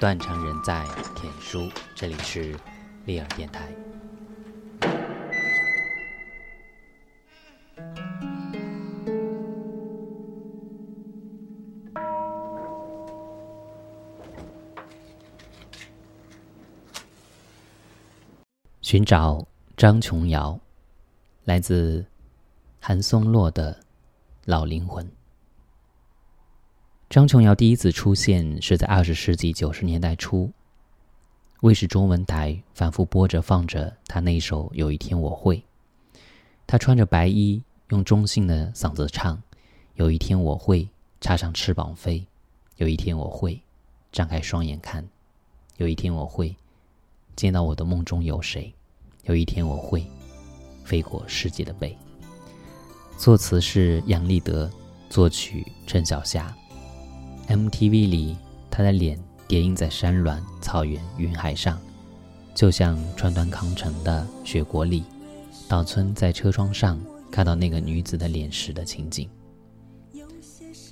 断肠人在天书，这里是利尔电台。寻找张琼瑶，来自韩松洛的《老灵魂》。张琼瑶第一次出现是在二十世纪九十年代初，卫视中文台反复播着放着她那首《有一天我会》，她穿着白衣，用中性的嗓子唱：“有一天我会插上翅膀飞，有一天我会张开双眼看，有一天我会见到我的梦中有谁，有一天我会飞过世界的背。”作词是杨立德，作曲陈小霞。MTV 里，他的脸叠印在山峦、草原、云海上，就像川端康成的《雪国》里，岛村在车窗上看到那个女子的脸时的情景。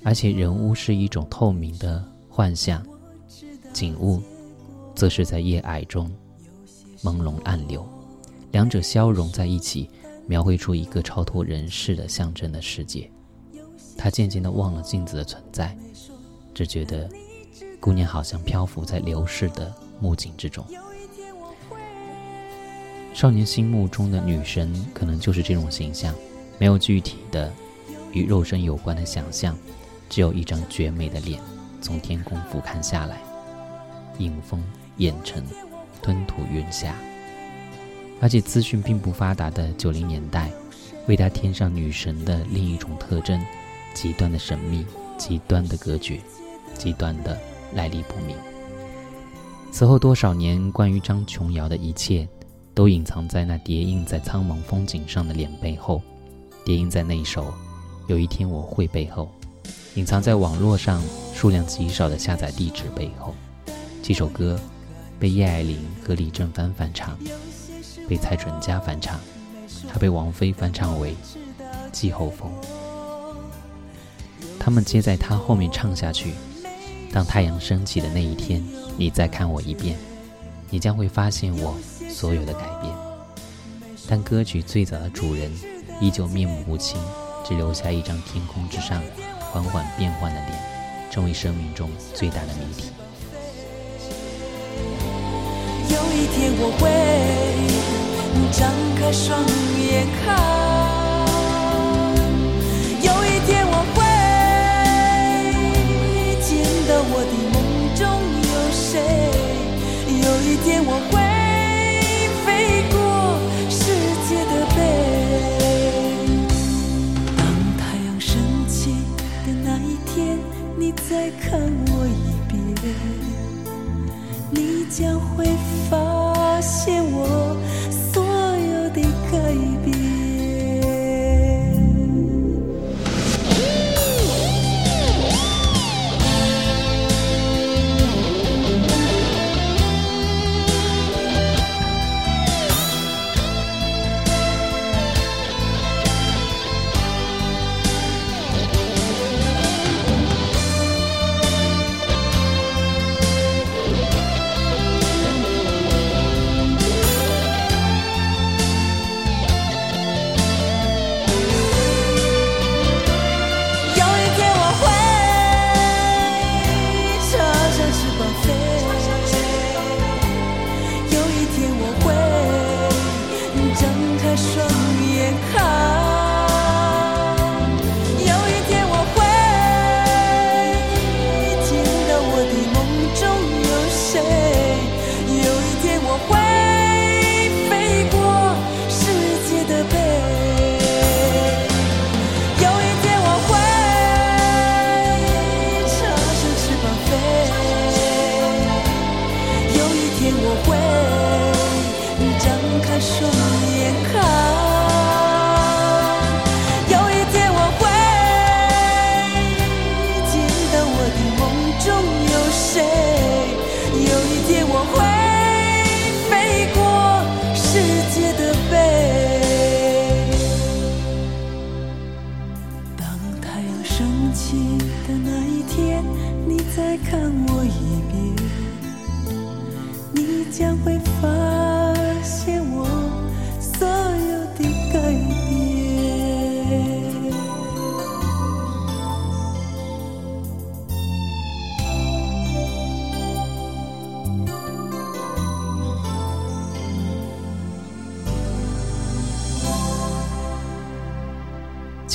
而且人物是一种透明的幻象，景物则是在夜霭中朦胧暗流，两者消融在一起，描绘出一个超脱人世的象征的世界。他渐渐地忘了镜子的存在。只觉得，姑娘好像漂浮在流逝的木槿之中。少年心目中的女神，可能就是这种形象，没有具体的与肉身有关的想象，只有一张绝美的脸，从天空俯瞰下来，迎风掩尘，吞吐云霞。而且资讯并不发达的九零年代，为她添上女神的另一种特征：极端的神秘，极端的隔绝。极端的来历不明。此后多少年，关于张琼瑶的一切，都隐藏在那叠印在苍茫风景上的脸背后，叠印在那首《有一天我会》背后，隐藏在网络上数量极少的下载地址背后。这首歌被叶爱玲和李正帆翻唱，被蔡淳佳翻唱，还被王菲翻唱为《季候风》。他们皆在他后面唱下去。当太阳升起的那一天，你再看我一遍，你将会发现我所有的改变。但歌曲最早的主人依旧面目不清，只留下一张天空之上缓缓变换的脸，成为生命中最大的谜题。有一天我会张开双眼看。将会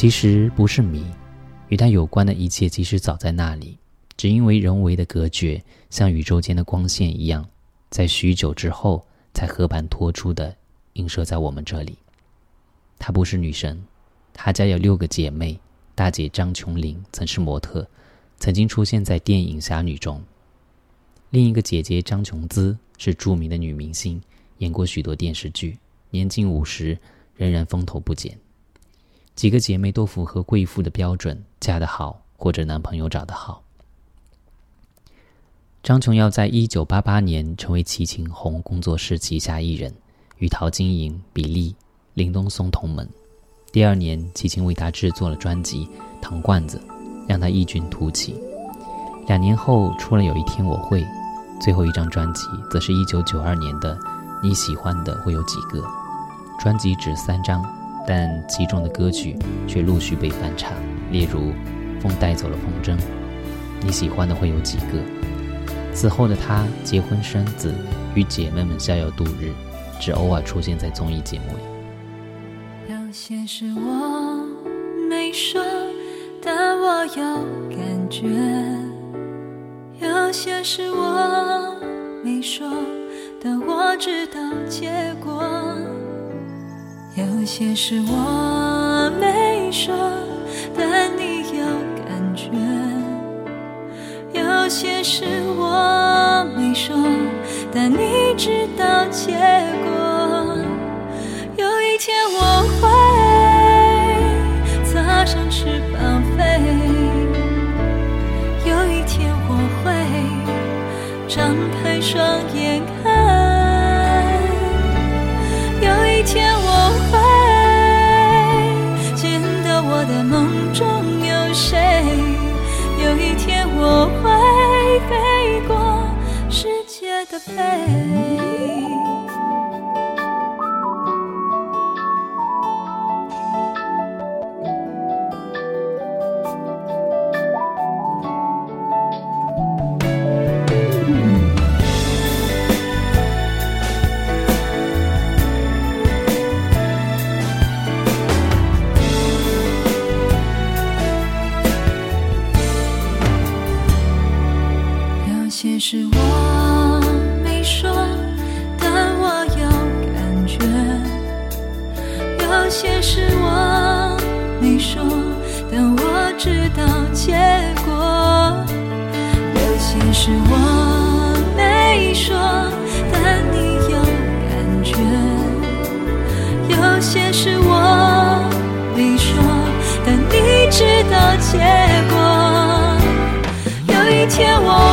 其实不是谜，与它有关的一切其实早在那里，只因为人为的隔绝，像宇宙间的光线一样，在许久之后才和盘托出的映射在我们这里。她不是女神，她家有六个姐妹，大姐张琼玲曾是模特，曾经出现在电影《侠女》中；另一个姐姐张琼姿是著名的女明星，演过许多电视剧，年近五十仍然风头不减。几个姐妹都符合贵妇的标准，嫁得好或者男朋友找得好。张琼耀在一九八八年成为齐秦红工作室旗下艺人，与陶晶莹、比利、林东松同门。第二年，齐秦为他制作了专辑《糖罐子》，让他异军突起。两年后出了《有一天我会》，最后一张专辑则是一九九二年的《你喜欢的会有几个》。专辑只三张。但其中的歌曲却陆续被翻唱，例如《风带走了风筝》，你喜欢的会有几个？此后的他结婚生子，与姐妹们逍遥度日，只偶尔出现在综艺节目里。有些事我没说，但我有感觉；有些事我没说，但我知道结果。有些事我没说，但你有感觉；有些事我没说，但你知道结果。结果，有一天我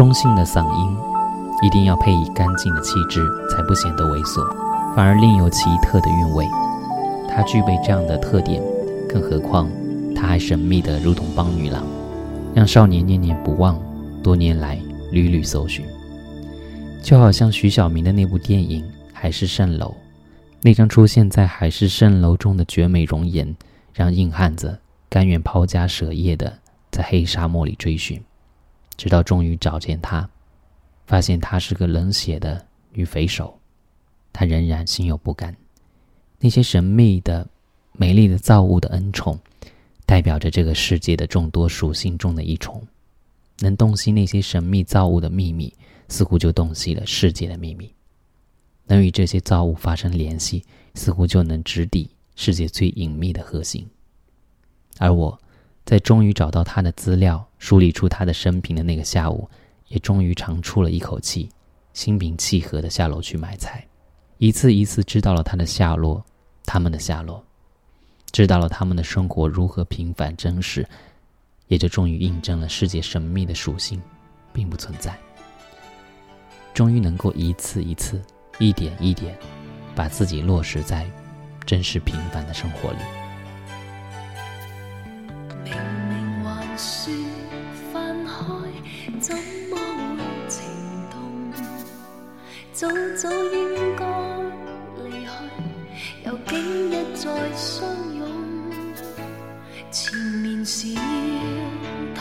中性的嗓音一定要配以干净的气质，才不显得猥琐，反而另有奇特的韵味。她具备这样的特点，更何况她还神秘的如同帮女郎，让少年念念不忘，多年来屡屡搜寻。就好像徐小明的那部电影《海市蜃楼》，那张出现在海市蜃楼中的绝美容颜，让硬汉子甘愿抛家舍业的在黑沙漠里追寻，直到终于找见她，发现她是个冷血的女匪首，他仍然心有不甘。那些神秘的、美丽的造物的恩宠，代表着这个世界的众多属性中的一重，能洞悉那些神秘造物的秘密。似乎就洞悉了世界的秘密，能与这些造物发生联系，似乎就能直抵世界最隐秘的核心。而我，在终于找到他的资料、梳理出他的生平的那个下午，也终于长出了一口气，心平气和的下楼去买菜，一次一次知道了他的下落，他们的下落，知道了他们的生活如何平凡真实，也就终于印证了世界神秘的属性，并不存在。终于能够一次一次、一点一点，把自己落实在真实平凡的生活里。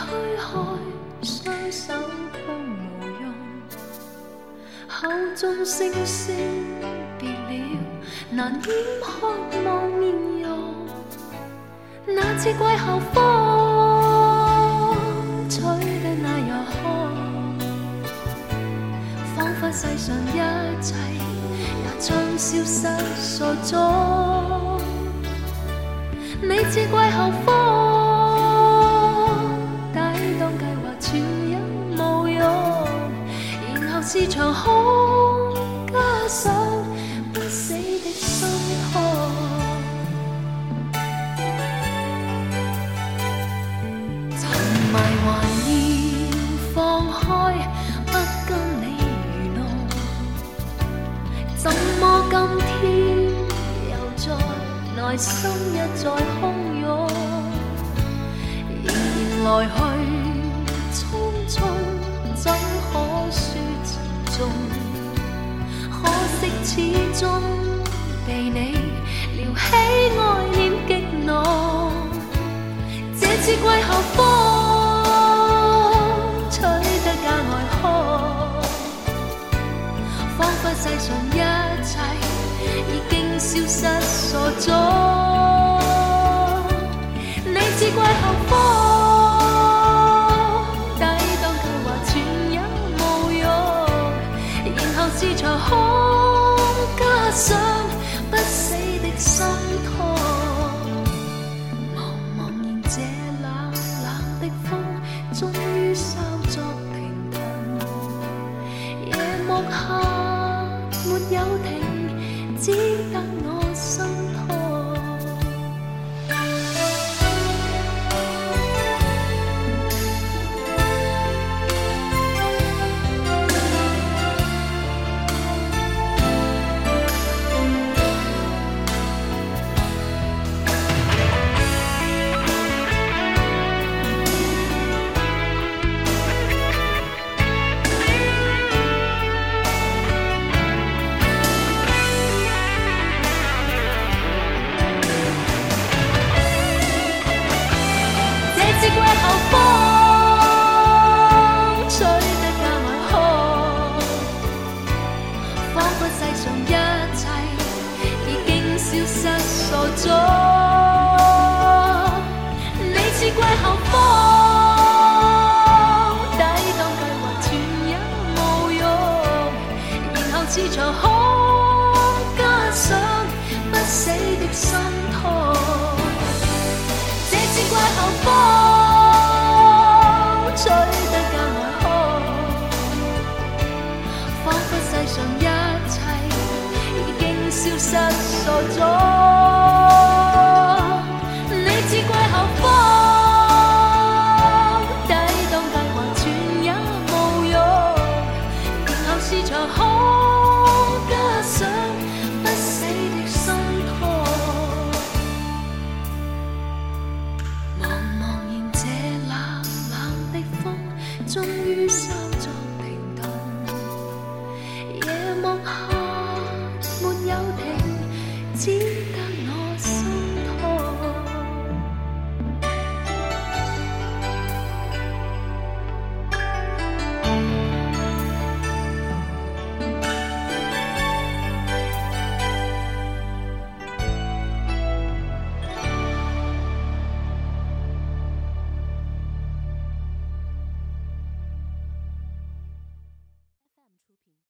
推开，双手却无用。口中声声别了，难掩渴望面容。那次季候风吹得那样寒，仿佛世上一切也将消失所踪。你似季候风。是场空，加上始终被你撩起爱念激怒，这次季候风吹得格外寒，仿佛世上一切已经消失所踪。你似季候风。是场空，不消失所踪 see